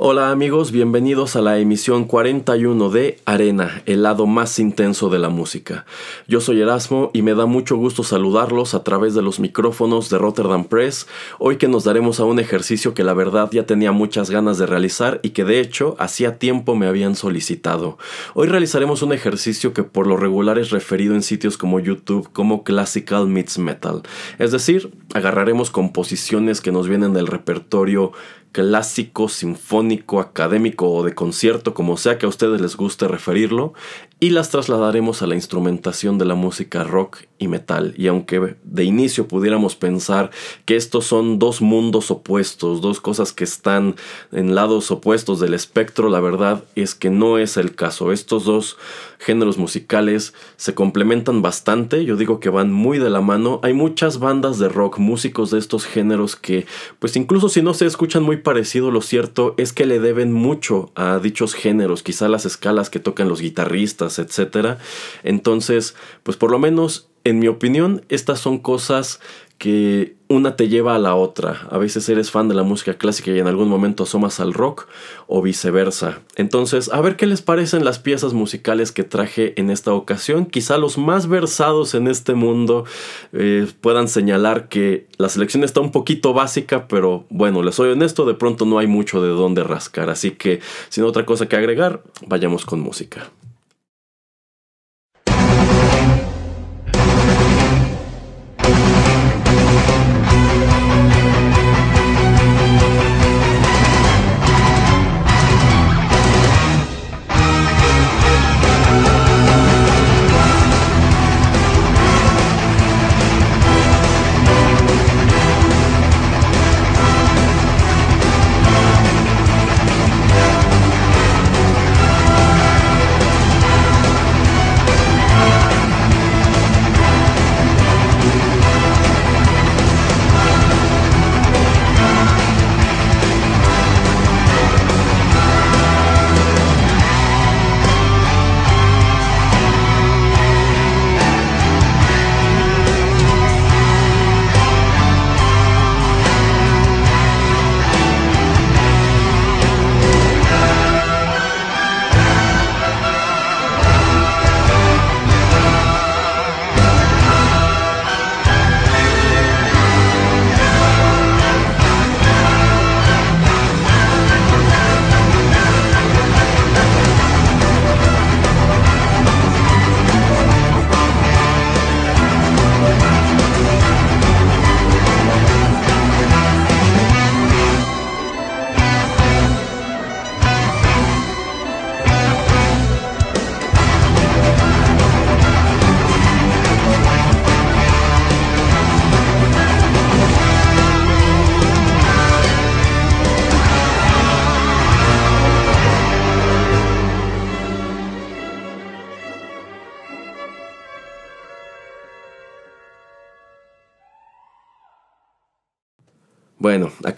Hola amigos, bienvenidos a la emisión 41 de Arena, el lado más intenso de la música. Yo soy Erasmo y me da mucho gusto saludarlos a través de los micrófonos de Rotterdam Press, hoy que nos daremos a un ejercicio que la verdad ya tenía muchas ganas de realizar y que de hecho hacía tiempo me habían solicitado. Hoy realizaremos un ejercicio que por lo regular es referido en sitios como YouTube como Classical Meets Metal, es decir, agarraremos composiciones que nos vienen del repertorio clásico, sinfónico, académico o de concierto, como sea que a ustedes les guste referirlo, y las trasladaremos a la instrumentación de la música rock y metal. Y aunque de inicio pudiéramos pensar que estos son dos mundos opuestos, dos cosas que están en lados opuestos del espectro, la verdad es que no es el caso. Estos dos géneros musicales se complementan bastante, yo digo que van muy de la mano. Hay muchas bandas de rock, músicos de estos géneros que, pues incluso si no se escuchan muy parecido, lo cierto es que le deben mucho a dichos géneros, quizá las escalas que tocan los guitarristas, etcétera. Entonces, pues por lo menos, en mi opinión, estas son cosas que una te lleva a la otra. A veces eres fan de la música clásica y en algún momento asomas al rock o viceversa. Entonces, a ver qué les parecen las piezas musicales que traje en esta ocasión. Quizá los más versados en este mundo eh, puedan señalar que la selección está un poquito básica, pero bueno, les soy honesto, de pronto no hay mucho de dónde rascar. Así que, sin otra cosa que agregar, vayamos con música.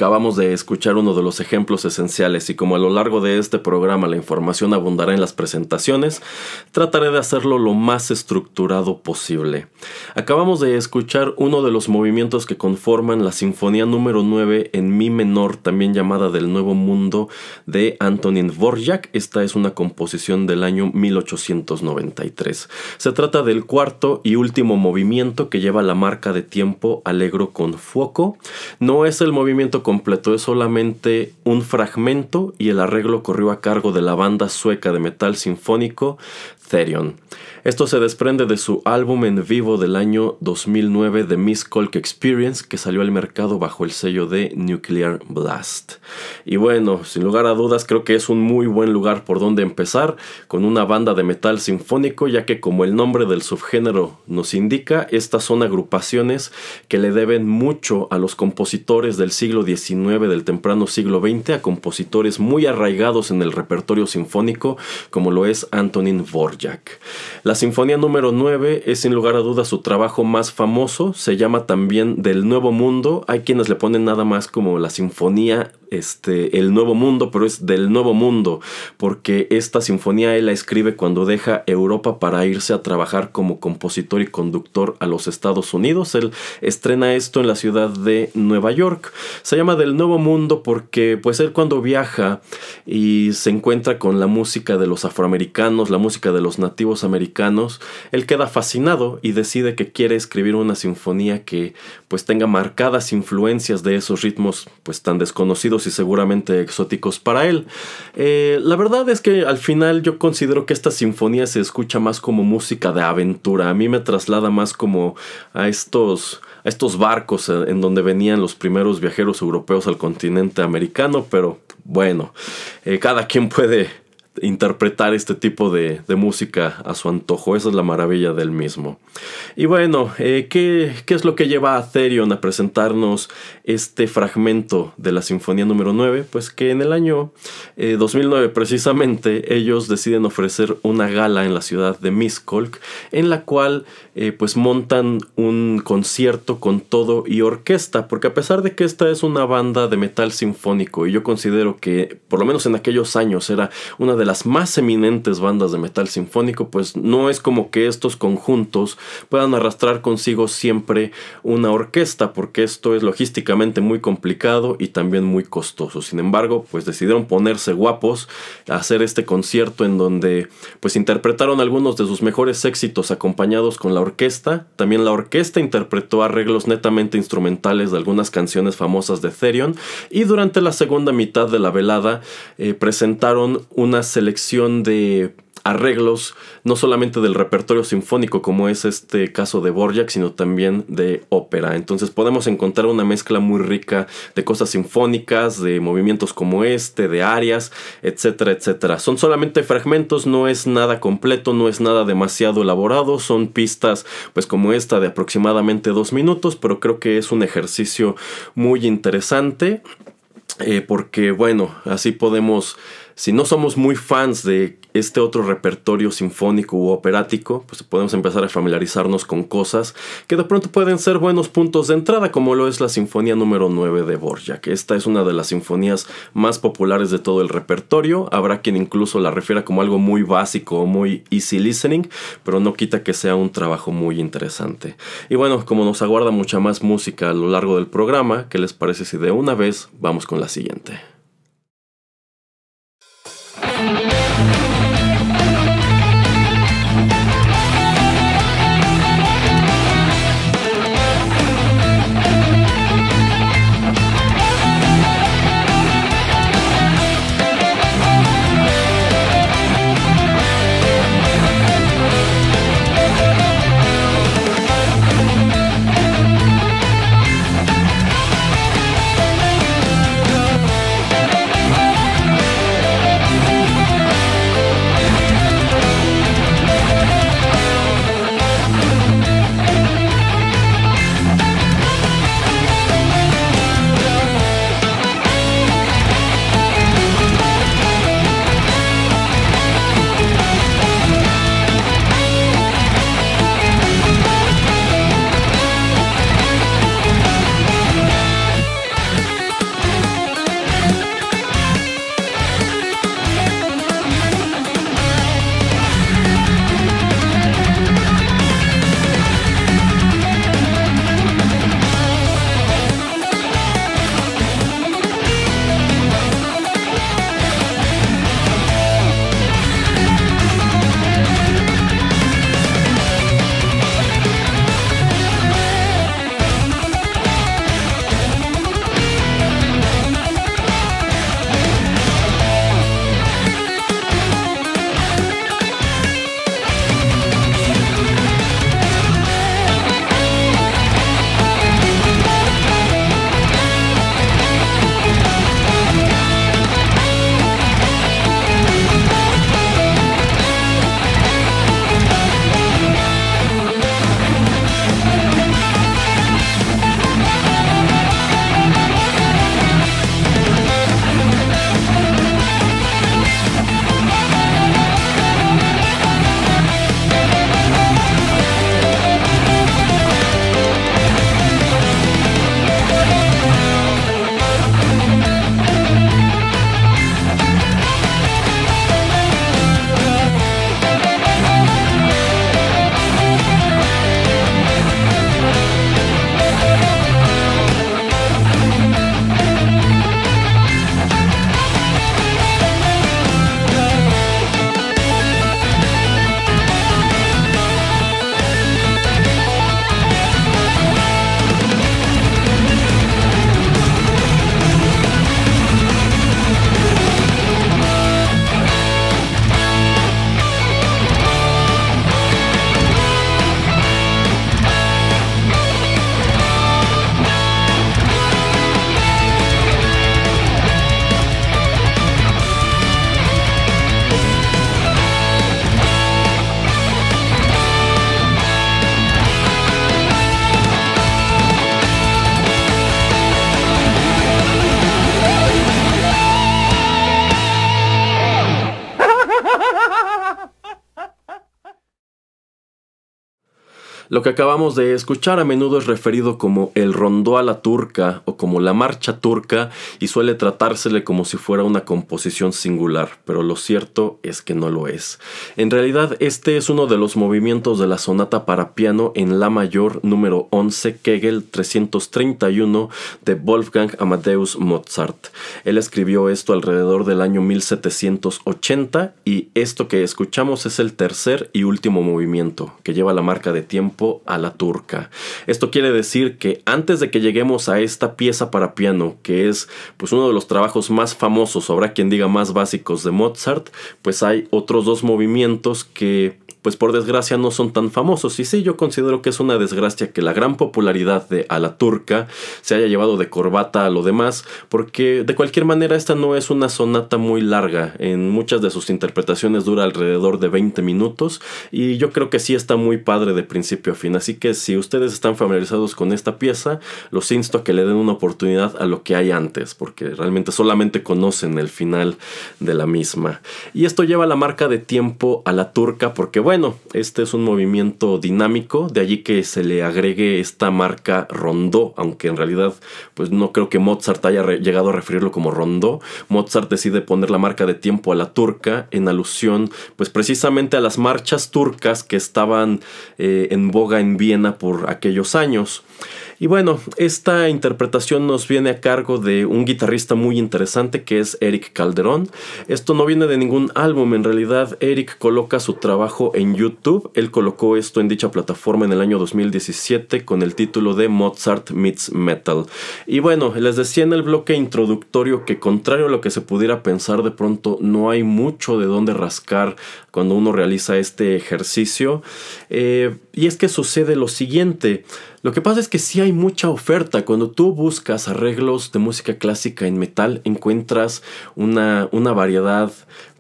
Acabamos de escuchar uno de los ejemplos esenciales y como a lo largo de este programa la información abundará en las presentaciones, trataré de hacerlo lo más estructurado posible. Acabamos de escuchar uno de los movimientos que conforman la Sinfonía número 9 en Mi menor, también llamada del Nuevo Mundo, de Antonin Dvorak. Esta es una composición del año 1893. Se trata del cuarto y último movimiento que lleva la marca de tiempo Alegro con Fuoco. No es el movimiento completo, es solamente un fragmento y el arreglo corrió a cargo de la banda sueca de metal sinfónico Therion. Esto se desprende de su álbum en vivo del año 2009 The Miss Colk Experience que salió al mercado bajo el sello de Nuclear Blast. Y bueno, sin lugar a dudas creo que es un muy buen lugar por donde empezar con una banda de metal sinfónico ya que como el nombre del subgénero nos indica, estas son agrupaciones que le deben mucho a los compositores del siglo XIX, del temprano siglo XX, a compositores muy arraigados en el repertorio sinfónico, como lo es Antonin Dvorak. La Sinfonía número 9 es sin lugar a dudas su trabajo más famoso, se llama también Del Nuevo Mundo, hay quienes le ponen nada más como la Sinfonía este, El Nuevo Mundo, pero es del Nuevo Mundo, porque esta sinfonía él la escribe cuando deja Europa para irse a trabajar como compositor y conductor a los Estados Unidos. Él estrena esto en la ciudad de Nueva York. Se llama Del Nuevo Mundo porque pues él cuando viaja y se encuentra con la música de los afroamericanos, la música de los nativos americanos, él queda fascinado y decide que quiere escribir una sinfonía que pues tenga marcadas influencias de esos ritmos pues tan desconocidos y seguramente exóticos para él. Eh, la verdad es que al final yo considero que esta sinfonía se escucha más como música de aventura. A mí me traslada más como a estos estos barcos en donde venían los primeros viajeros europeos al continente americano, pero bueno, eh, cada quien puede interpretar este tipo de, música a su antojo. Esa es la maravilla del mismo. Y bueno, eh, ¿qué, es lo que lleva a Therion a presentarnos este fragmento de la Sinfonía número 9? Pues que en el año 2009 eh, precisamente ellos deciden ofrecer una gala en la ciudad de Miskolc en la cual eh, pues montan un concierto con todo y orquesta porque a pesar de que esta es una banda de metal sinfónico y yo considero que por lo menos en aquellos años era una de las más eminentes bandas de metal sinfónico, pues no es como que estos conjuntos puedan arrastrar consigo siempre una orquesta, porque esto es logísticamente muy complicado y también muy costoso. Sin embargo, pues decidieron ponerse guapos, a hacer este concierto en donde pues interpretaron algunos de sus mejores éxitos acompañados con la orquesta. También la orquesta interpretó arreglos netamente instrumentales de algunas canciones famosas de Therion y durante la segunda mitad de la velada eh, presentaron una selección de arreglos no solamente del repertorio sinfónico como es este caso de Borjak, sino también de ópera. Entonces podemos encontrar una mezcla muy rica de cosas sinfónicas, de movimientos como este, de arias, etcétera, etcétera. Son solamente fragmentos, no es nada completo, no es nada demasiado elaborado, son pistas pues como esta de aproximadamente dos minutos, pero creo que es un ejercicio muy interesante. Eh, porque bueno, así podemos si no somos muy fans de este otro repertorio sinfónico u operático, pues podemos empezar a familiarizarnos con cosas que de pronto pueden ser buenos puntos de entrada, como lo es la Sinfonía número 9 de Borjak. Esta es una de las sinfonías más populares de todo el repertorio. Habrá quien incluso la refiera como algo muy básico o muy easy listening, pero no quita que sea un trabajo muy interesante. Y bueno, como nos aguarda mucha más música a lo largo del programa, ¿qué les parece si de una vez vamos con la siguiente? Lo que acabamos de escuchar a menudo es referido como el rondó a la turca o como la marcha turca y suele tratársele como si fuera una composición singular, pero lo cierto es que no lo es. En realidad este es uno de los movimientos de la sonata para piano en la mayor número 11 Kegel 331 de Wolfgang Amadeus Mozart. Él escribió esto alrededor del año 1780 y esto que escuchamos es el tercer y último movimiento que lleva la marca de tiempo a la turca. Esto quiere decir que antes de que lleguemos a esta pieza para piano, que es pues uno de los trabajos más famosos, habrá quien diga más básicos de Mozart, pues hay otros dos movimientos que pues por desgracia no son tan famosos. Y sí, yo considero que es una desgracia que la gran popularidad de A la Turca se haya llevado de corbata a lo demás, porque de cualquier manera esta no es una sonata muy larga. En muchas de sus interpretaciones dura alrededor de 20 minutos y yo creo que sí está muy padre de principio a fin. Así que si ustedes están familiarizados con esta pieza, los insto a que le den una oportunidad a lo que hay antes, porque realmente solamente conocen el final de la misma. Y esto lleva la marca de tiempo a la turca porque, este es un movimiento dinámico, de allí que se le agregue esta marca rondó, aunque en realidad pues no creo que Mozart haya llegado a referirlo como rondó. Mozart decide poner la marca de tiempo a la turca en alusión pues precisamente a las marchas turcas que estaban eh, en boga en Viena por aquellos años. Y bueno, esta interpretación nos viene a cargo de un guitarrista muy interesante que es Eric Calderón. Esto no viene de ningún álbum, en realidad Eric coloca su trabajo en YouTube. Él colocó esto en dicha plataforma en el año 2017 con el título de Mozart Meets Metal. Y bueno, les decía en el bloque introductorio que contrario a lo que se pudiera pensar de pronto, no hay mucho de dónde rascar cuando uno realiza este ejercicio. Eh, y es que sucede lo siguiente. Lo que pasa es que sí hay mucha oferta. Cuando tú buscas arreglos de música clásica en metal, encuentras una, una variedad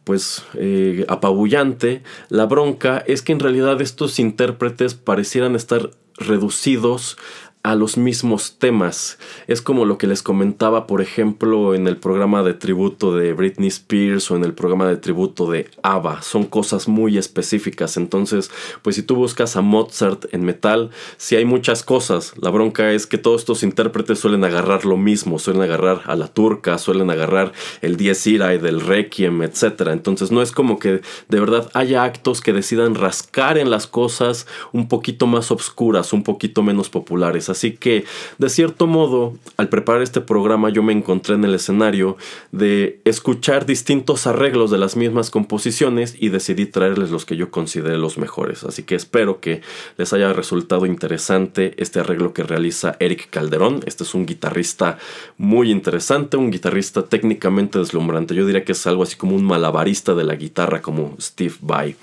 pues eh, apabullante. La bronca es que en realidad estos intérpretes parecieran estar reducidos a los mismos temas. Es como lo que les comentaba, por ejemplo, en el programa de tributo de Britney Spears o en el programa de tributo de ABBA. Son cosas muy específicas. Entonces, pues si tú buscas a Mozart en metal, si hay muchas cosas. La bronca es que todos estos intérpretes suelen agarrar lo mismo. Suelen agarrar a la turca, suelen agarrar el Dies Irae del Requiem, etc. Entonces, no es como que de verdad haya actos que decidan rascar en las cosas un poquito más obscuras, un poquito menos populares. Así que, de cierto modo, al preparar este programa yo me encontré en el escenario de escuchar distintos arreglos de las mismas composiciones y decidí traerles los que yo consideré los mejores. Así que espero que les haya resultado interesante este arreglo que realiza Eric Calderón. Este es un guitarrista muy interesante, un guitarrista técnicamente deslumbrante. Yo diría que es algo así como un malabarista de la guitarra como Steve Vai.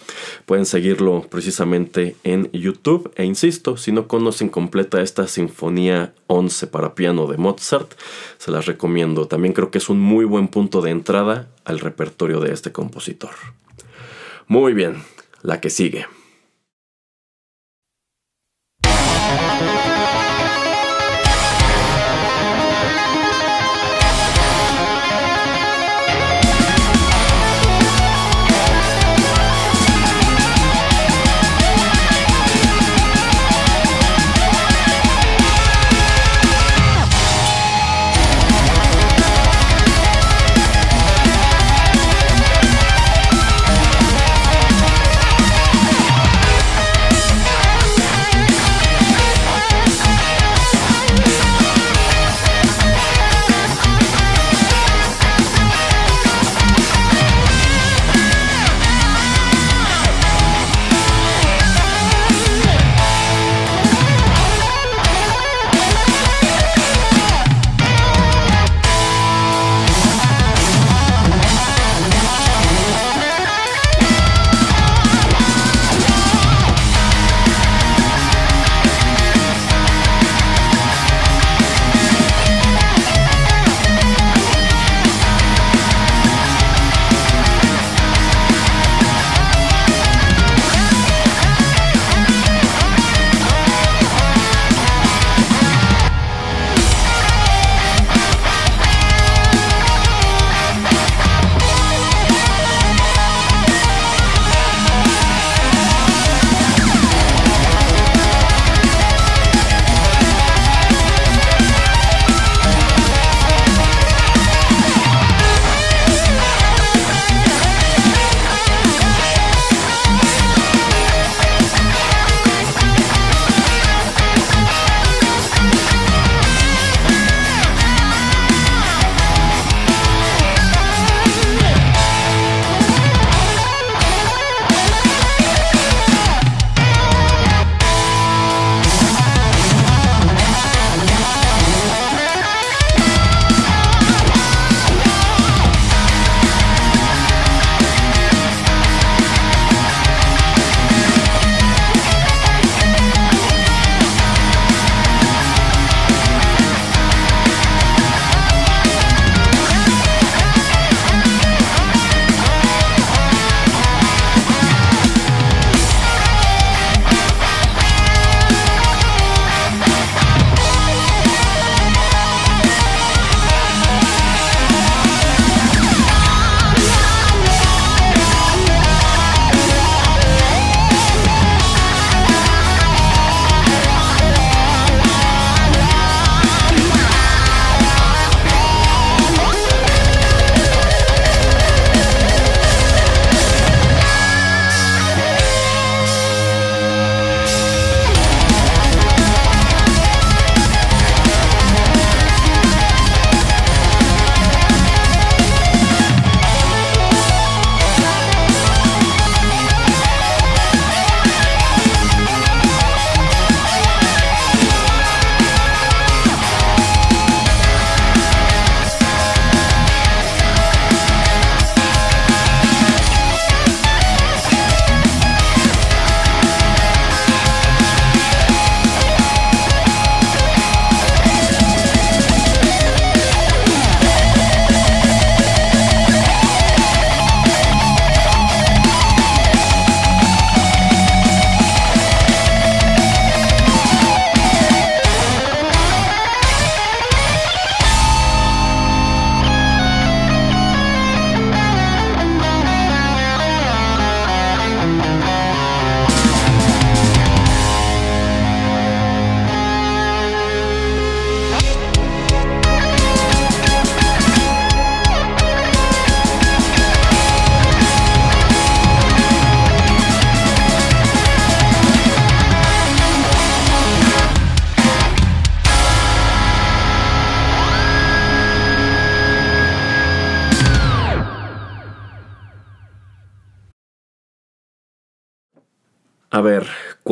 Pueden seguirlo precisamente en YouTube e insisto, si no conocen completa esta Sinfonía 11 para piano de Mozart. Se las recomiendo. También creo que es un muy buen punto de entrada al repertorio de este compositor. Muy bien, la que sigue.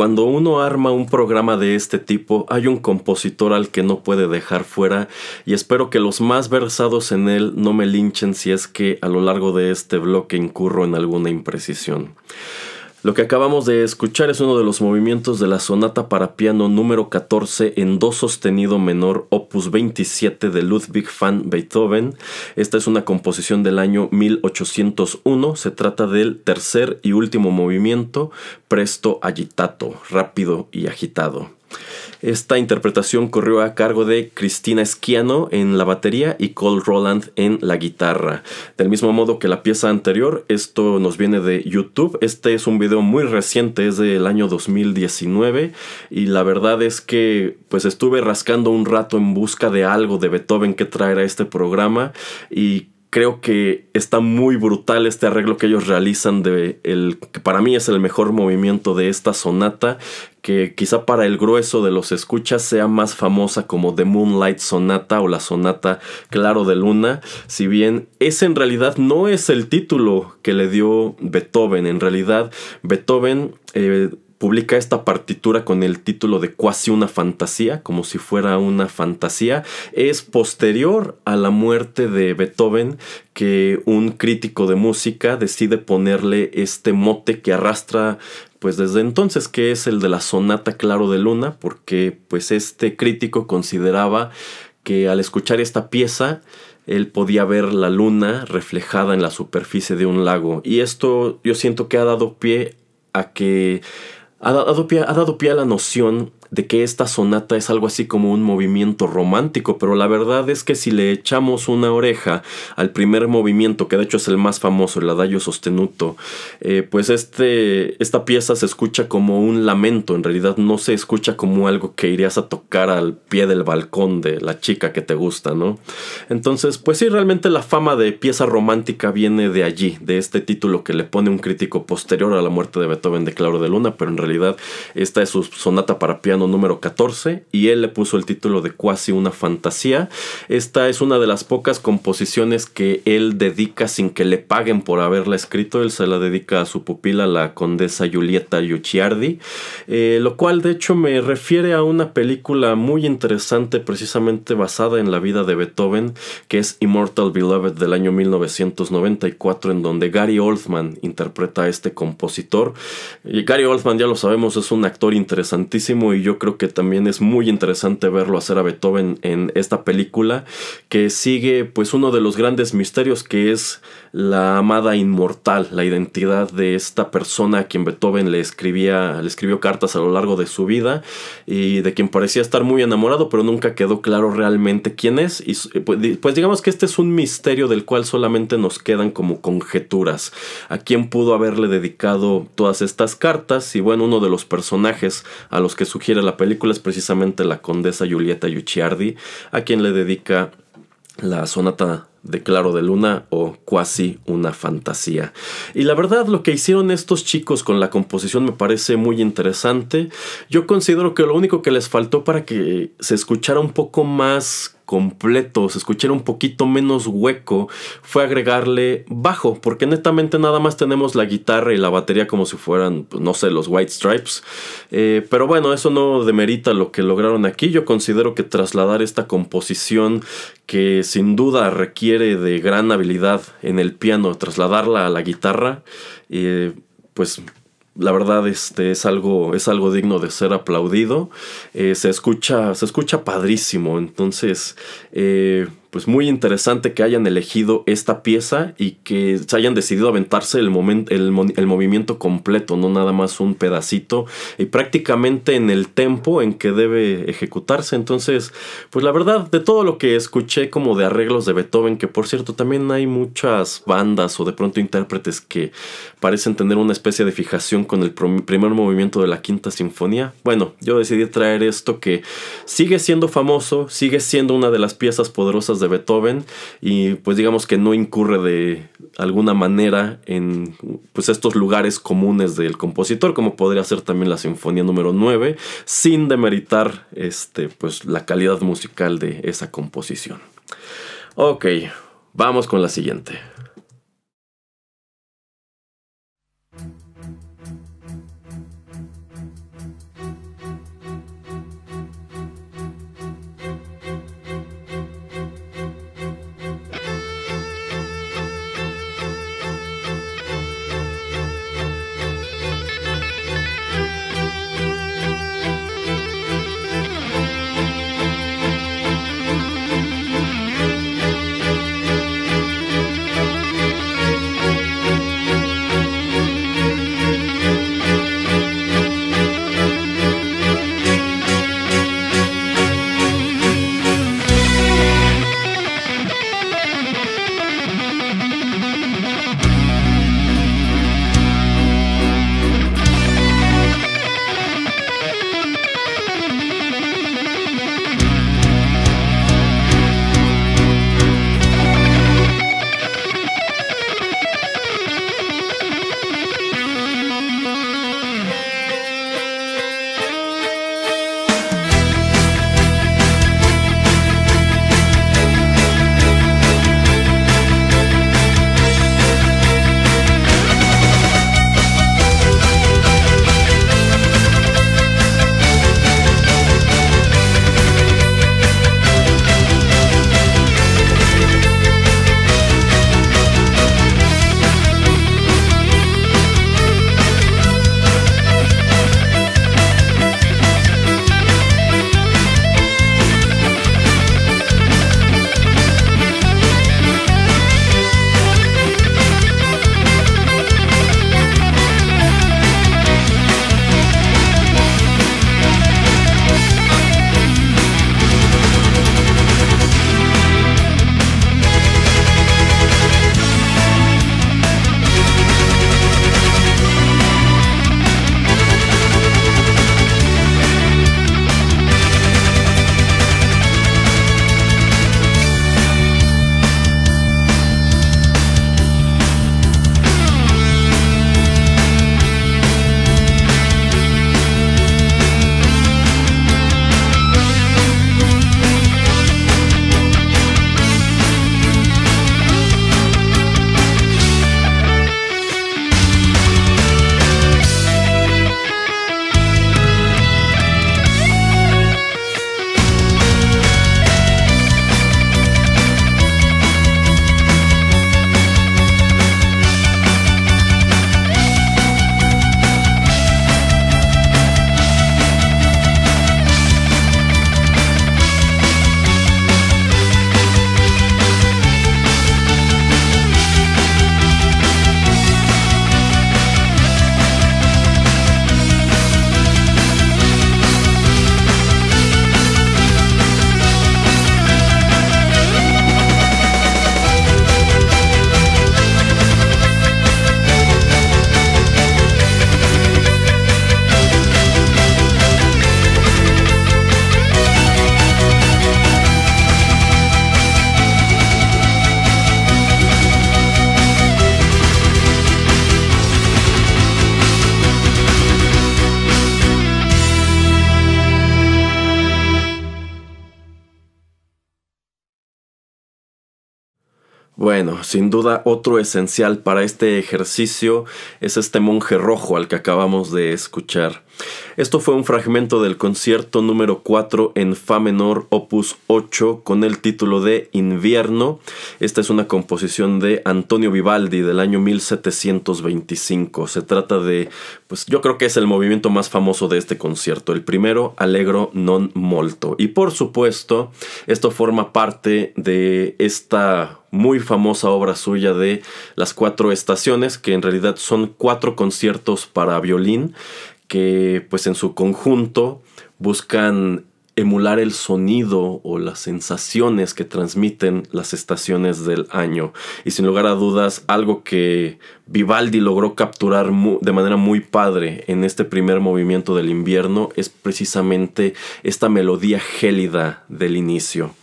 Cuando uno arma un programa de este tipo, hay un compositor al que no puede dejar fuera y espero que los más versados en él no me linchen si es que a lo largo de este bloque incurro en alguna imprecisión. Lo que acabamos de escuchar es uno de los movimientos de la sonata para piano número 14 en do sostenido menor opus 27 de Ludwig van Beethoven. Esta es una composición del año 1801. Se trata del tercer y último movimiento, presto agitato, rápido y agitado. Esta interpretación corrió a cargo de Cristina Esquiano en la batería y Cole Roland en la guitarra. Del mismo modo que la pieza anterior, esto nos viene de YouTube. Este es un video muy reciente, es del año 2019 y la verdad es que pues estuve rascando un rato en busca de algo de Beethoven que traer a este programa y creo que está muy brutal este arreglo que ellos realizan de el que para mí es el mejor movimiento de esta sonata que quizá para el grueso de los escuchas sea más famosa como The Moonlight Sonata o la Sonata Claro de Luna, si bien ese en realidad no es el título que le dio Beethoven, en realidad Beethoven eh, publica esta partitura con el título de Cuasi una fantasía, como si fuera una fantasía. Es posterior a la muerte de Beethoven que un crítico de música decide ponerle este mote que arrastra pues desde entonces que es el de la sonata Claro de Luna, porque pues este crítico consideraba que al escuchar esta pieza él podía ver la luna reflejada en la superficie de un lago y esto yo siento que ha dado pie a que ha dado, pie, ha dado pie a la noción de que esta sonata es algo así como un movimiento romántico, pero la verdad es que si le echamos una oreja al primer movimiento, que de hecho es el más famoso, el adagio sostenuto, eh, pues este, esta pieza se escucha como un lamento, en realidad no se escucha como algo que irías a tocar al pie del balcón de la chica que te gusta, ¿no? Entonces, pues sí, realmente la fama de pieza romántica viene de allí, de este título que le pone un crítico posterior a la muerte de Beethoven de Claro de Luna, pero en realidad esta es su sonata para piano número 14 y él le puso el título de Cuasi una fantasía. Esta es una de las pocas composiciones que él dedica sin que le paguen por haberla escrito. Él se la dedica a su pupila, la condesa Giulietta Luciardi, eh, lo cual de hecho me refiere a una película muy interesante precisamente basada en la vida de Beethoven, que es Immortal Beloved del año 1994, en donde Gary Oldman interpreta a este compositor. Y Gary Oldman, ya lo sabemos, es un actor interesantísimo y yo creo que también es muy interesante verlo hacer a Beethoven en esta película que sigue pues uno de los grandes misterios que es la amada inmortal, la identidad de esta persona a quien Beethoven le escribía, le escribió cartas a lo largo de su vida y de quien parecía estar muy enamorado, pero nunca quedó claro realmente quién es. Y pues, pues digamos que este es un misterio del cual solamente nos quedan como conjeturas. A quién pudo haberle dedicado todas estas cartas y bueno, uno de los personajes a los que sugiere la película es precisamente la condesa Giulietta Yucciardi, a quien le dedica la sonata de Claro de Luna o Cuasi una fantasía. Y la verdad lo que hicieron estos chicos con la composición me parece muy interesante. Yo considero que lo único que les faltó para que se escuchara un poco más completo, se escuchara un poquito menos hueco, fue agregarle bajo, porque netamente nada más tenemos la guitarra y la batería como si fueran, pues, no sé, los White Stripes. Eh, pero bueno, eso no demerita lo que lograron aquí. Yo considero que trasladar esta composición que sin duda requiere de gran habilidad en el piano, trasladarla a la guitarra, eh, pues la verdad este es algo es algo digno de ser aplaudido. Eh, se escucha se escucha padrísimo. Entonces eh, pues muy interesante que hayan elegido esta pieza y que se hayan decidido aventarse el, el, movimiento completo, no nada más un pedacito, y prácticamente en el tempo en que debe ejecutarse. Entonces, pues la verdad, de todo lo que escuché como de arreglos de Beethoven, que por cierto también hay muchas bandas o de pronto intérpretes que parecen tener una especie de fijación con el primer movimiento de la quinta sinfonía. Bueno, yo decidí traer esto que sigue siendo famoso, sigue siendo una de las piezas poderosas de Beethoven y pues digamos que no incurre de alguna manera en pues estos lugares comunes del compositor como podría ser también la sinfonía número 9 sin demeritar este pues la calidad musical de esa composición. Ok, vamos con la siguiente. – Bueno, sin duda otro esencial para este ejercicio es este monje rojo al que acabamos de escuchar. Esto fue un fragmento del concierto número 4 en Fa menor opus 8 con el título de Invierno. Esta es una composición de Antonio Vivaldi del año 1725. Se trata de, pues yo creo que es el movimiento más famoso de este concierto, el primero Allegro non molto. Y por supuesto, esto forma parte de esta muy famosa obra suya de Las Cuatro Estaciones, que en realidad son cuatro conciertos para violín que pues en su conjunto buscan emular el sonido o las sensaciones que transmiten las estaciones del año. Y sin lugar a dudas, algo que Vivaldi logró capturar de manera muy padre en este primer movimiento del invierno es precisamente esta melodía gélida del inicio.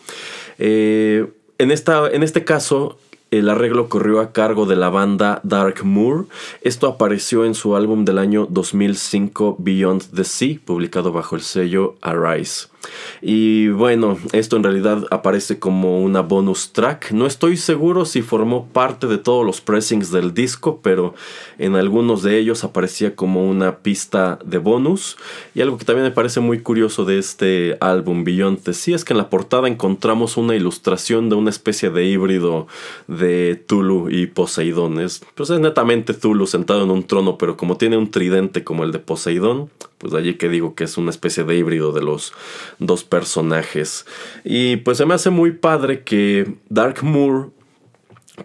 Eh, en, esta, en este caso, el arreglo corrió a cargo de la banda Dark Moor. Esto apareció en su álbum del año 2005 Beyond the Sea, publicado bajo el sello Arise. Y bueno, esto en realidad aparece como una bonus track. No estoy seguro si formó parte de todos los pressings del disco, pero en algunos de ellos aparecía como una pista de bonus. Y algo que también me parece muy curioso de este álbum Beyond Sea es que en la portada encontramos una ilustración de una especie de híbrido de Tulu y Poseidón. Es, pues es netamente Tulu sentado en un trono, pero como tiene un tridente como el de Poseidón, pues de allí que digo que es una especie de híbrido de los dos personajes. Y pues se me hace muy padre que Dark Moor,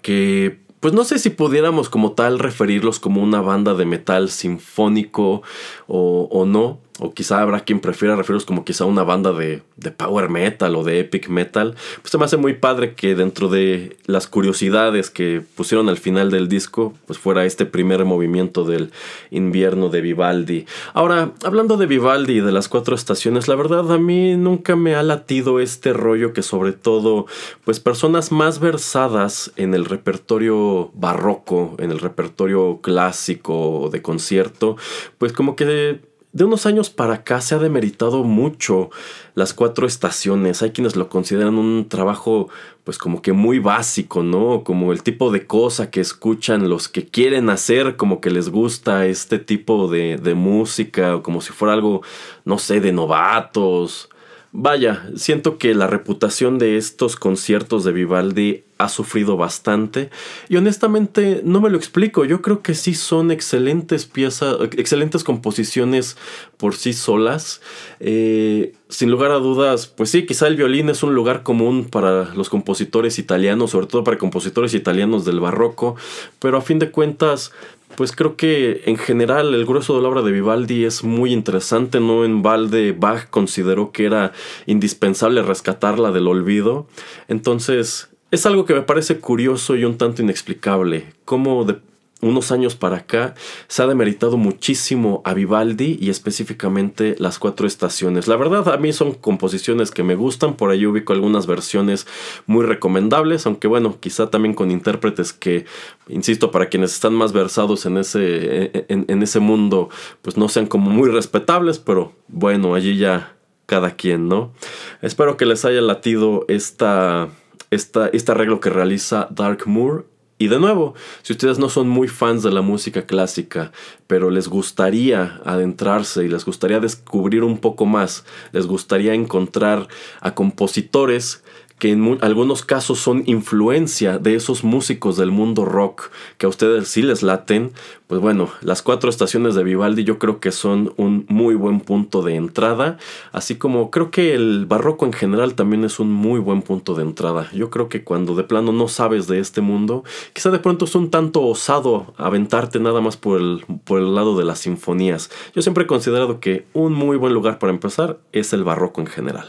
que pues no sé si pudiéramos como tal referirlos como una banda de metal sinfónico o, o no, o quizá habrá quien prefiera referirlos como quizá una banda de, power metal o de epic metal, pues se me hace muy padre que dentro de las curiosidades que pusieron al final del disco, pues fuera este primer movimiento del invierno de Vivaldi. Ahora, hablando de Vivaldi y de las cuatro estaciones, la verdad a mí nunca me ha latido este rollo que sobre todo, pues personas más versadas en el repertorio barroco, en el repertorio clásico de concierto, pues como que de unos años para acá se ha demeritado mucho las cuatro estaciones. Hay quienes lo consideran un trabajo pues como que muy básico, ¿no? Como el tipo de cosa que escuchan los que quieren hacer, como que les gusta este tipo de, de música, o como si fuera algo, no sé, de novatos. Vaya, siento que la reputación de estos conciertos de Vivaldi ha sufrido bastante y honestamente no me lo explico. Yo creo que sí son excelentes piezas, excelentes composiciones por sí solas. Eh, sin lugar a dudas, pues sí, quizá el violín es un lugar común para los compositores italianos, sobre todo para compositores italianos del barroco, pero a fin de cuentas pues creo que en general el grueso de la obra de Vivaldi es muy interesante, no en balde Bach consideró que era indispensable rescatarla del olvido, entonces es algo que me parece curioso y un tanto inexplicable, cómo de unos años para acá se ha demeritado muchísimo a Vivaldi y específicamente las cuatro estaciones. La verdad a mí son composiciones que me gustan, por ahí ubico algunas versiones muy recomendables, aunque bueno, quizá también con intérpretes que, insisto, para quienes están más versados en ese, en, ese mundo, pues no sean como muy respetables, pero bueno, allí ya cada quien, ¿no? Espero que les haya latido esta, esta, este arreglo que realiza Dark Moor y de nuevo, si ustedes no son muy fans de la música clásica, pero les gustaría adentrarse y les gustaría descubrir un poco más, les gustaría encontrar a compositores que en algunos casos son influencia de esos músicos del mundo rock que a ustedes sí les laten, pues bueno, las cuatro estaciones de Vivaldi yo creo que son un muy buen punto de entrada, así como creo que el barroco en general también es un muy buen punto de entrada. Yo creo que cuando de plano no sabes de este mundo, quizá de pronto es un tanto osado aventarte nada más por el, por el lado de las sinfonías. Yo siempre he considerado que un muy buen lugar para empezar es el barroco en general.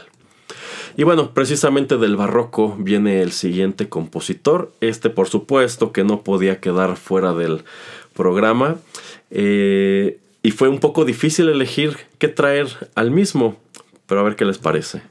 Y bueno, precisamente del barroco viene el siguiente compositor. Este, por supuesto, que no podía quedar fuera del programa. Eh, y fue un poco difícil elegir qué traer al mismo. Pero a ver qué les parece.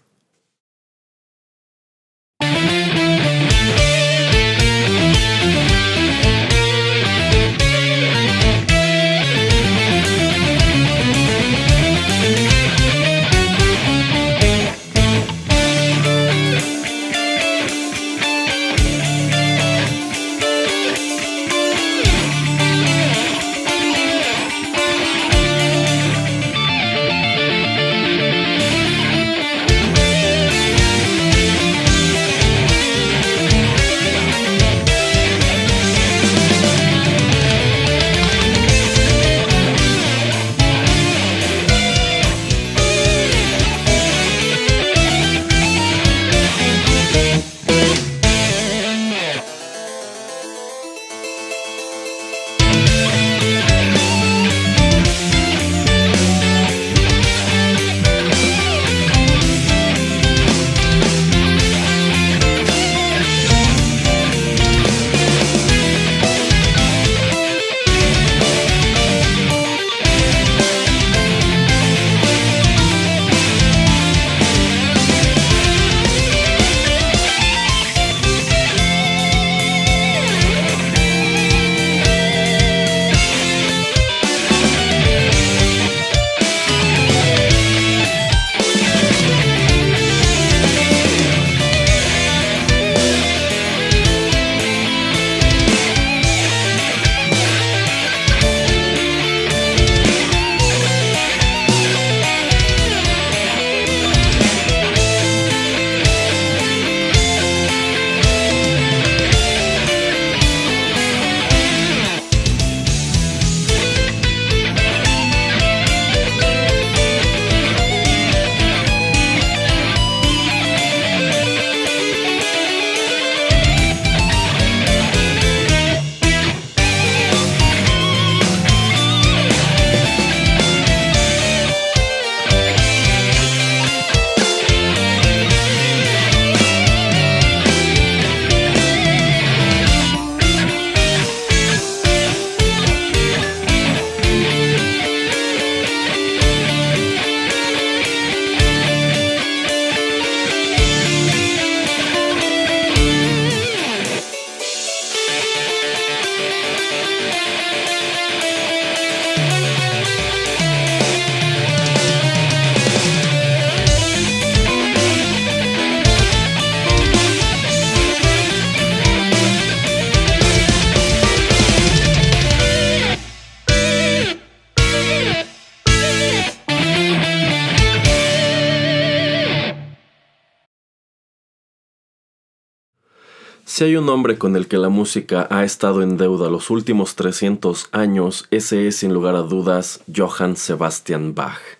Hay un hombre con el que la música ha estado en deuda los últimos 300 años, ese es sin lugar a dudas Johann Sebastian Bach.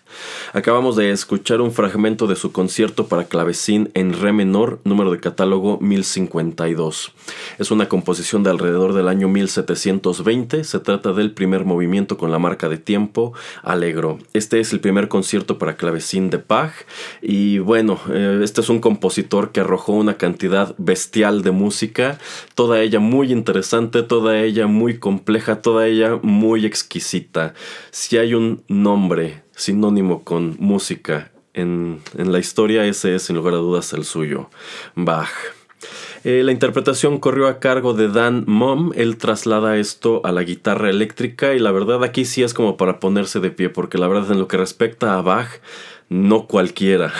Acabamos de escuchar un fragmento de su concierto para clavecín en re menor, número de catálogo 1052. Es una composición de alrededor del año 1720. Se trata del primer movimiento con la marca de tiempo Alegro. Este es el primer concierto para clavecín de Bach. Y bueno, eh, este es un compositor que arrojó una cantidad bestial de música, toda ella muy interesante, toda ella muy compleja, toda ella muy exquisita. Si hay un nombre sinónimo con música. En, la historia ese es sin lugar a dudas el suyo, Bach. Eh, la interpretación corrió a cargo de Dan Mom. Él traslada esto a la guitarra eléctrica y la verdad aquí sí es como para ponerse de pie porque la verdad en lo que respecta a Bach, no cualquiera.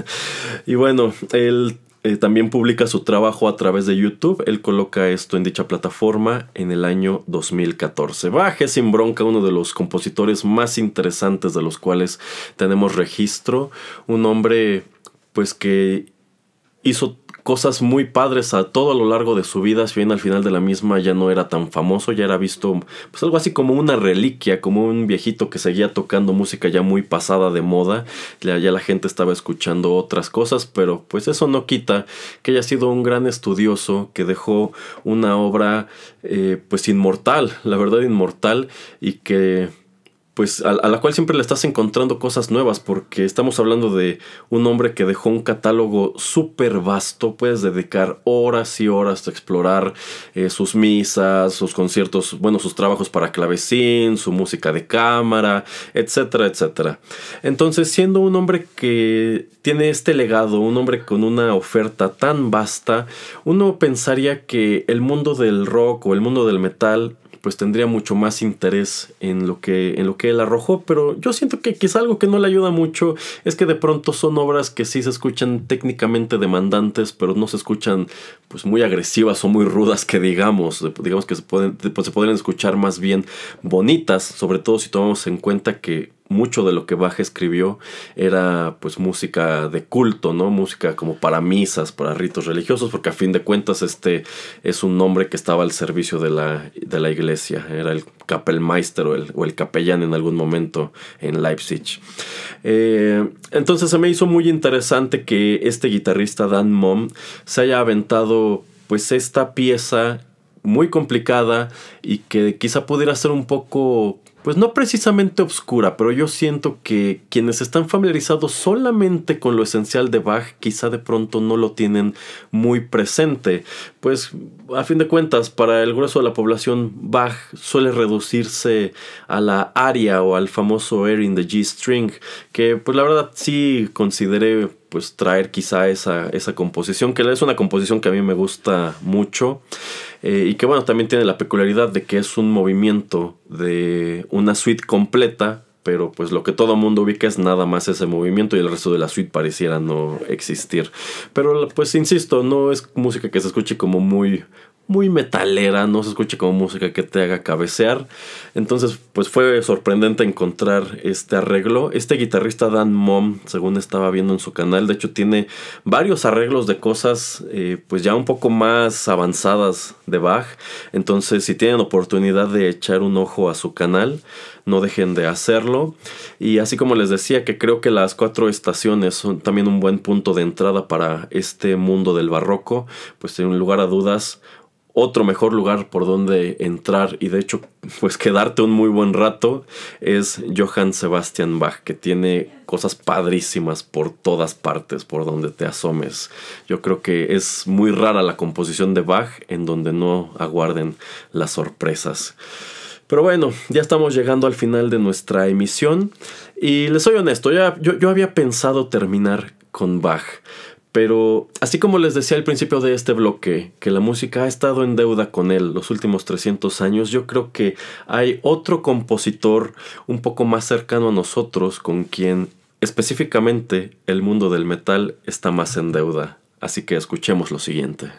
y bueno, él eh, también publica su trabajo a través de YouTube. Él coloca esto en dicha plataforma en el año 2014. Baje sin bronca, uno de los compositores más interesantes de los cuales tenemos registro. Un hombre pues que hizo cosas muy padres a todo lo largo de su vida, si bien al final de la misma ya no era tan famoso, ya era visto pues algo así como una reliquia, como un viejito que seguía tocando música ya muy pasada de moda, ya, la gente estaba escuchando otras cosas, pero pues eso no quita que haya sido un gran estudioso, que dejó una obra eh, pues inmortal, la verdad inmortal, y que pues a, la cual siempre le estás encontrando cosas nuevas porque estamos hablando de un hombre que dejó un catálogo súper vasto, puedes dedicar horas y horas a explorar eh, sus misas, sus conciertos, bueno, sus trabajos para clavecín, su música de cámara, etcétera, etcétera. Entonces, siendo un hombre que tiene este legado, un hombre con una oferta tan vasta, uno pensaría que el mundo del rock o el mundo del metal pues tendría mucho más interés en lo que en lo que él arrojó, pero yo siento que quizá algo que no le ayuda mucho es que de pronto son obras que sí se escuchan técnicamente demandantes, pero no se escuchan pues muy agresivas o muy rudas que digamos, digamos que se pueden pues, se pueden escuchar más bien bonitas, sobre todo si tomamos en cuenta que mucho de lo que Bach escribió era pues música de culto, ¿no? Música como para misas, para ritos religiosos, porque a fin de cuentas este es un nombre que estaba al servicio de la, de la iglesia, era el Kapellmeister o el, o el capellán en algún momento en Leipzig. Eh, entonces se me hizo muy interesante que este guitarrista Dan Mom se haya aventado pues esta pieza muy complicada y que quizá pudiera ser un poco pues no precisamente obscura, pero yo siento que quienes están familiarizados solamente con lo esencial de Bach quizá de pronto no lo tienen muy presente. Pues a fin de cuentas, para el grueso de la población, Bach suele reducirse a la aria o al famoso air in the G string, que pues la verdad sí consideré pues traer quizá esa, esa composición, que es una composición que a mí me gusta mucho. Eh, y que bueno, también tiene la peculiaridad de que es un movimiento de una suite completa, pero pues lo que todo mundo ubica es nada más ese movimiento y el resto de la suite pareciera no existir. Pero pues insisto, no es música que se escuche como muy muy metalera, no se escucha como música que te haga cabecear. Entonces, pues fue sorprendente encontrar este arreglo. Este guitarrista Dan Mom, según estaba viendo en su canal, de hecho tiene varios arreglos de cosas eh, pues ya un poco más avanzadas de Bach. Entonces, si tienen oportunidad de echar un ojo a su canal, no dejen de hacerlo. Y así como les decía que creo que las cuatro estaciones son también un buen punto de entrada para este mundo del barroco, pues sin lugar a dudas otro mejor lugar por donde entrar y de hecho pues quedarte un muy buen rato es Johann Sebastian Bach que tiene cosas padrísimas por todas partes por donde te asomes. Yo creo que es muy rara la composición de Bach en donde no aguarden las sorpresas. Pero bueno, ya estamos llegando al final de nuestra emisión y les soy honesto, ya, yo, yo había pensado terminar con Bach pero así como les decía al principio de este bloque, que la música ha estado en deuda con él los últimos 300 años, yo creo que hay otro compositor un poco más cercano a nosotros con quien específicamente el mundo del metal está más en deuda. Así que escuchemos lo siguiente.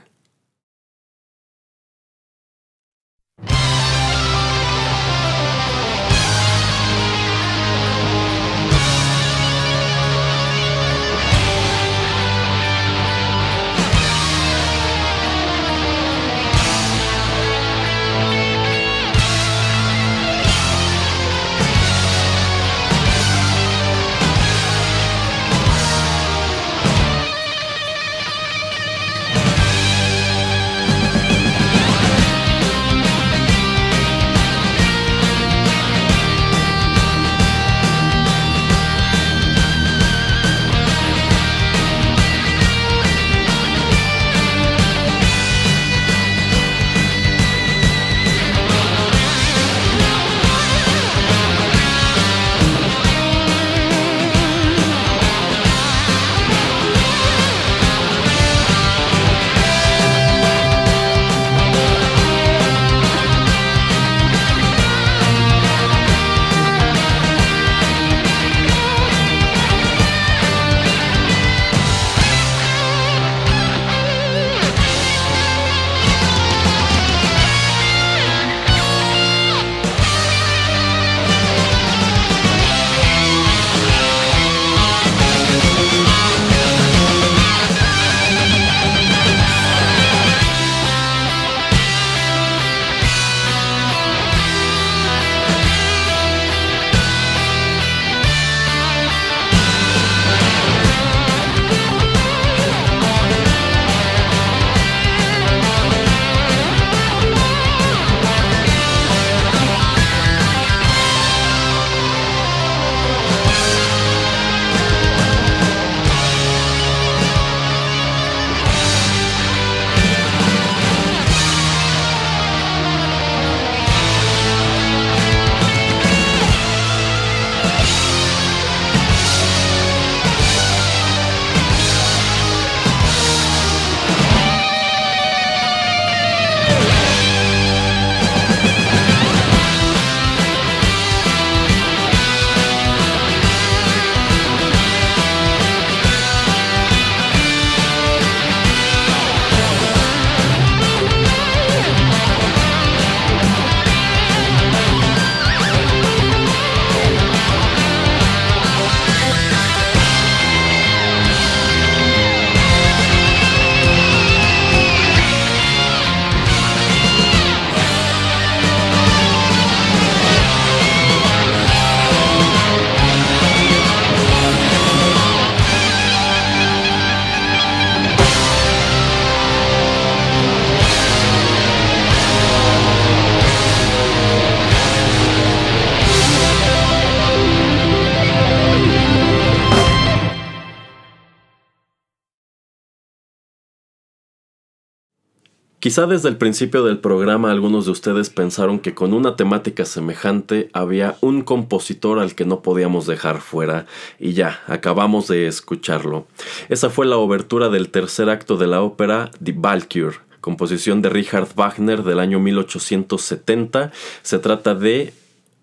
Quizá desde el principio del programa algunos de ustedes pensaron que con una temática semejante había un compositor al que no podíamos dejar fuera y ya, acabamos de escucharlo. Esa fue la obertura del tercer acto de la ópera Die Valkyr, composición de Richard Wagner del año 1870. Se trata de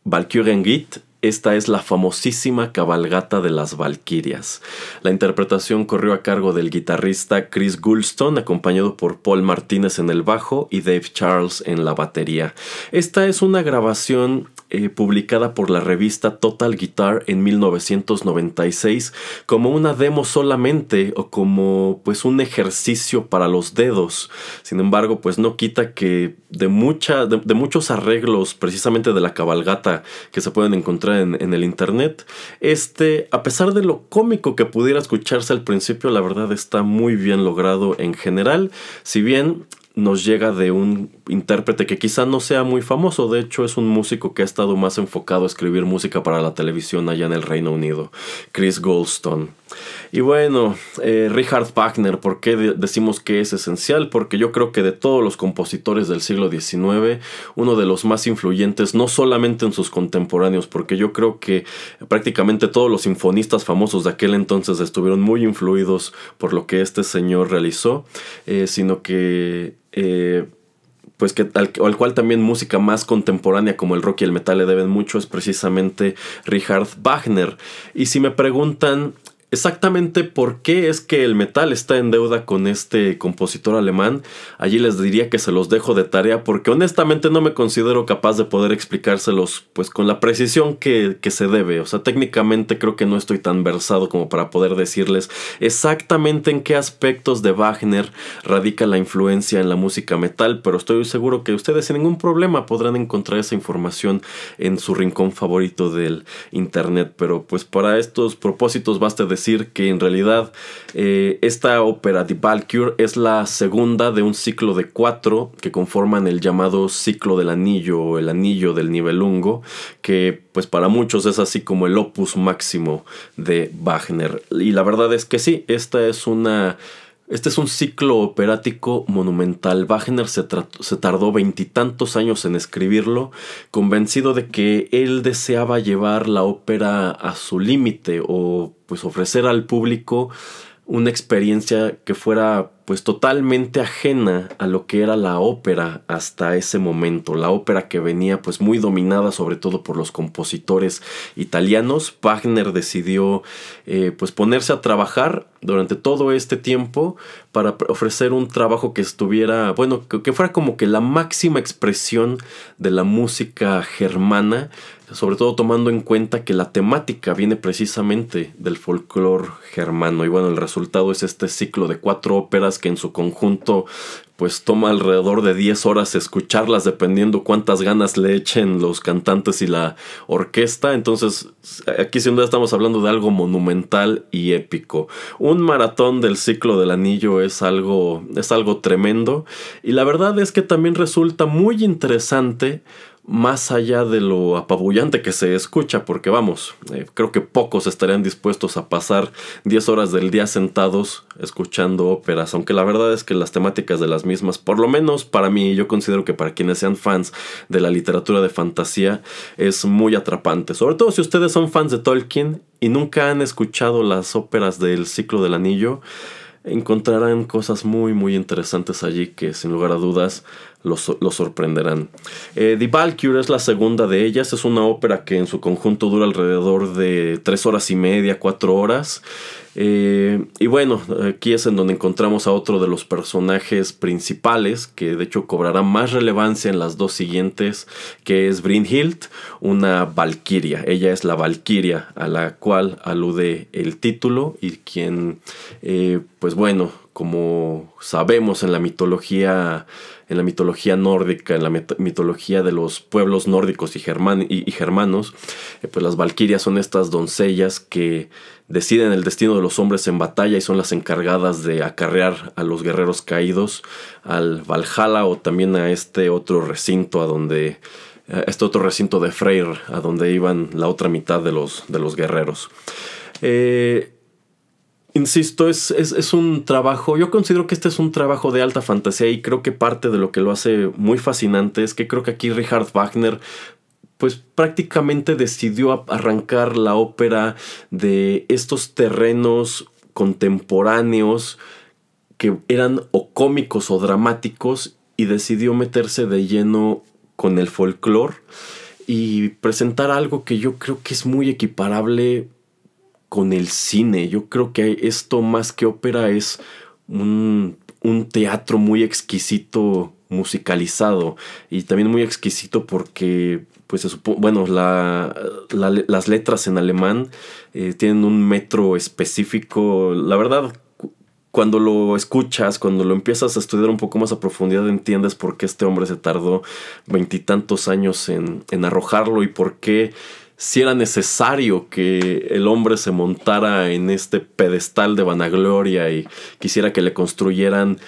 Valkyriengit esta es la famosísima cabalgata de las Valquirias. La interpretación corrió a cargo del guitarrista Chris Goulston, acompañado por Paul Martínez en el bajo y Dave Charles en la batería. Esta es una grabación eh, publicada por la revista Total Guitar en 1996 como una demo solamente o como pues un ejercicio para los dedos. Sin embargo, pues no quita que de, mucha, de, muchos arreglos precisamente de la cabalgata que se pueden encontrar en, en el internet, este, a pesar de lo cómico que pudiera escucharse al principio, la verdad está muy bien logrado en general. Si bien nos llega de un intérprete que quizá no sea muy famoso, de hecho es un músico que ha estado más enfocado a escribir música para la televisión allá en el Reino Unido, Chris Goldstone. Y bueno, eh, Richard Wagner, ¿por qué decimos que es esencial? Porque yo creo que de todos los compositores del siglo XIX, uno de los más influyentes, no solamente en sus contemporáneos, porque yo creo que prácticamente todos los sinfonistas famosos de aquel entonces estuvieron muy influidos por lo que este señor realizó, eh, sino que... Eh, pues que al, al, cual también música más contemporánea como el rock y el metal le deben mucho es precisamente Richard Wagner. Y si me preguntan exactamente por qué es que el metal está en deuda con este compositor alemán, allí les diría que se los dejo de tarea porque honestamente no me considero capaz de poder explicárselos pues con la precisión que, que se debe. O sea, técnicamente creo que no estoy tan versado como para poder decirles exactamente en qué aspectos de Wagner radica la influencia en la música metal, pero estoy seguro que ustedes sin ningún problema podrán encontrar esa información en su rincón favorito del internet. Pero pues para estos propósitos basta de decir que en realidad eh, esta ópera de Valkyr es la segunda de un ciclo de cuatro que conforman el llamado ciclo del anillo o el anillo del nivelungo, que pues para muchos es así como el opus máximo de Wagner. Y la verdad es que sí, esta es una este es un ciclo operático monumental. Wagner se, tardó veintitantos años en escribirlo, convencido de que él deseaba llevar la ópera a su límite o pues ofrecer al público una experiencia que fuera pues totalmente ajena a lo que era la ópera hasta ese momento, la ópera que venía pues muy dominada sobre todo por los compositores italianos. Wagner decidió eh, pues ponerse a trabajar durante todo este tiempo para ofrecer un trabajo que estuviera, bueno, que, que fuera como que la máxima expresión de la música germana, sobre todo tomando en cuenta que la temática viene precisamente del folclore germano y bueno, el resultado es este ciclo de cuatro óperas que en su conjunto pues toma alrededor de 10 horas escucharlas dependiendo cuántas ganas le echen los cantantes y la orquesta. Entonces aquí sin duda estamos hablando de algo monumental y épico. Un maratón del ciclo del anillo es algo, es algo tremendo y la verdad es que también resulta muy interesante más allá de lo apabullante que se escucha, porque vamos, eh, creo que pocos estarían dispuestos a pasar 10 horas del día sentados escuchando óperas, aunque la verdad es que las temáticas de las mismas, por lo menos para mí, yo considero que para quienes sean fans de la literatura de fantasía, es muy atrapante, sobre todo si ustedes son fans de Tolkien y nunca han escuchado las óperas del ciclo del anillo, encontrarán cosas muy muy interesantes allí que sin lugar a dudas los, sorprenderán. Eh, The Valkyrie es la segunda de ellas, es una ópera que en su conjunto dura alrededor de tres horas y media, cuatro horas. Eh, y bueno, aquí es en donde encontramos a otro de los personajes principales, que de hecho cobrará más relevancia en las dos siguientes, que es Brynhild, una valquiria. Ella es la valquiria a la cual alude el título y quien, eh, pues bueno, como sabemos en la mitología en la mitología nórdica, en la mitología de los pueblos nórdicos y, y, germanos, eh, pues las valquirias son estas doncellas que deciden el destino de los hombres en batalla y son las encargadas de acarrear a los guerreros caídos al Valhalla o también a este otro recinto a donde este otro recinto de Freyr a donde iban la otra mitad de los, de los guerreros. Eh, Insisto, es, es, un trabajo, yo considero que este es un trabajo de alta fantasía y creo que parte de lo que lo hace muy fascinante es que creo que aquí Richard Wagner pues prácticamente decidió arrancar la ópera de estos terrenos contemporáneos que eran o cómicos o dramáticos y decidió meterse de lleno con el folclore y presentar algo que yo creo que es muy equiparable con el cine. Yo creo que esto más que ópera es un, teatro muy exquisito musicalizado y también muy exquisito porque pues se bueno las letras en alemán eh, tienen un metro específico la verdad cuando lo escuchas, cuando lo empiezas a estudiar un poco más a profundidad, entiendes por qué este hombre se tardó veintitantos años en, en arrojarlo y por qué si era necesario que el hombre se montara en este pedestal de vanagloria y quisiera que le construyeran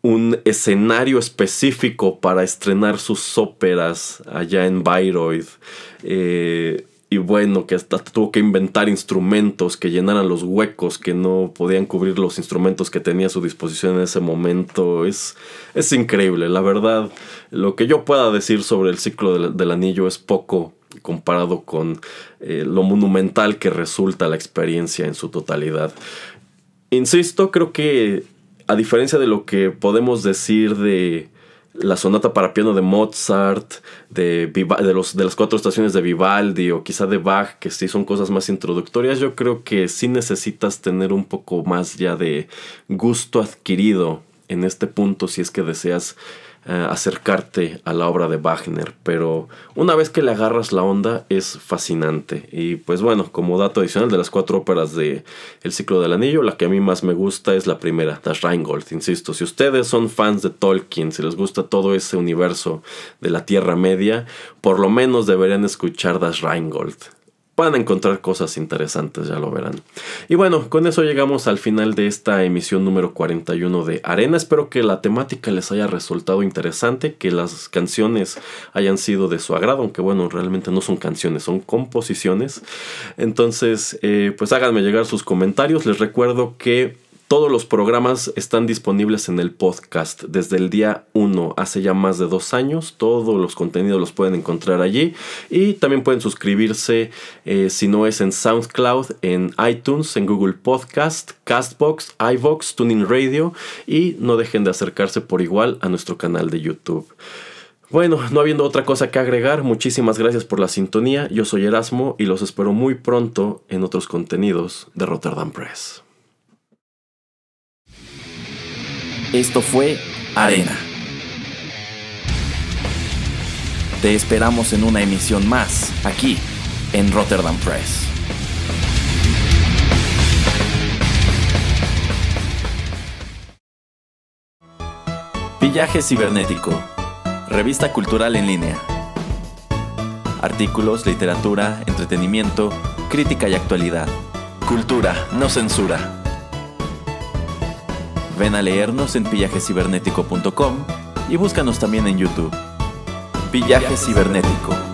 un escenario específico para estrenar sus óperas allá en Bayreuth. Eh, y bueno, que hasta tuvo que inventar instrumentos que llenaran los huecos que no podían cubrir los instrumentos que tenía a su disposición en ese momento. Es, es increíble, la verdad. Lo que yo pueda decir sobre el ciclo del anillo es poco comparado con eh, lo monumental que resulta la experiencia en su totalidad. Insisto, creo que a diferencia de lo que podemos decir de la sonata para piano de Mozart, de, los, de las cuatro estaciones de Vivaldi o quizá de Bach, que sí son cosas más introductorias, yo creo que sí necesitas tener un poco más ya de gusto adquirido en este punto si es que deseas eh, acercarte a la obra de Wagner, pero una vez que le agarras la onda es fascinante. Y pues bueno, como dato adicional de las cuatro óperas de El ciclo del anillo, la que a mí más me gusta es la primera, Das Rheingold. Insisto, si ustedes son fans de Tolkien, si les gusta todo ese universo de la Tierra Media, por lo menos deberían escuchar Das Rheingold van a encontrar cosas interesantes, ya lo verán. Y bueno, con eso llegamos al final de esta emisión número 41 de Arena. Espero que la temática les haya resultado interesante, que las canciones hayan sido de su agrado, aunque bueno, realmente no son canciones, son composiciones. Entonces, eh, pues háganme llegar sus comentarios. Les recuerdo que todos los programas están disponibles en el podcast desde el día 1, hace ya más de dos años. Todos los contenidos los pueden encontrar allí. Y también pueden suscribirse, eh, si no es en SoundCloud, en iTunes, en Google Podcast, Castbox, iVox, Tuning Radio. Y no dejen de acercarse por igual a nuestro canal de YouTube. Bueno, no habiendo otra cosa que agregar, muchísimas gracias por la sintonía. Yo soy Erasmo y los espero muy pronto en otros contenidos de Rotterdam Press. Esto fue Arena. Te esperamos en una emisión más, aquí, en Rotterdam Press. Villaje Cibernético, revista cultural en línea. Artículos, literatura, entretenimiento, crítica y actualidad. Cultura, no censura. Ven a leernos en pillajecibernético.com y búscanos también en YouTube. Pillaje Cibernético.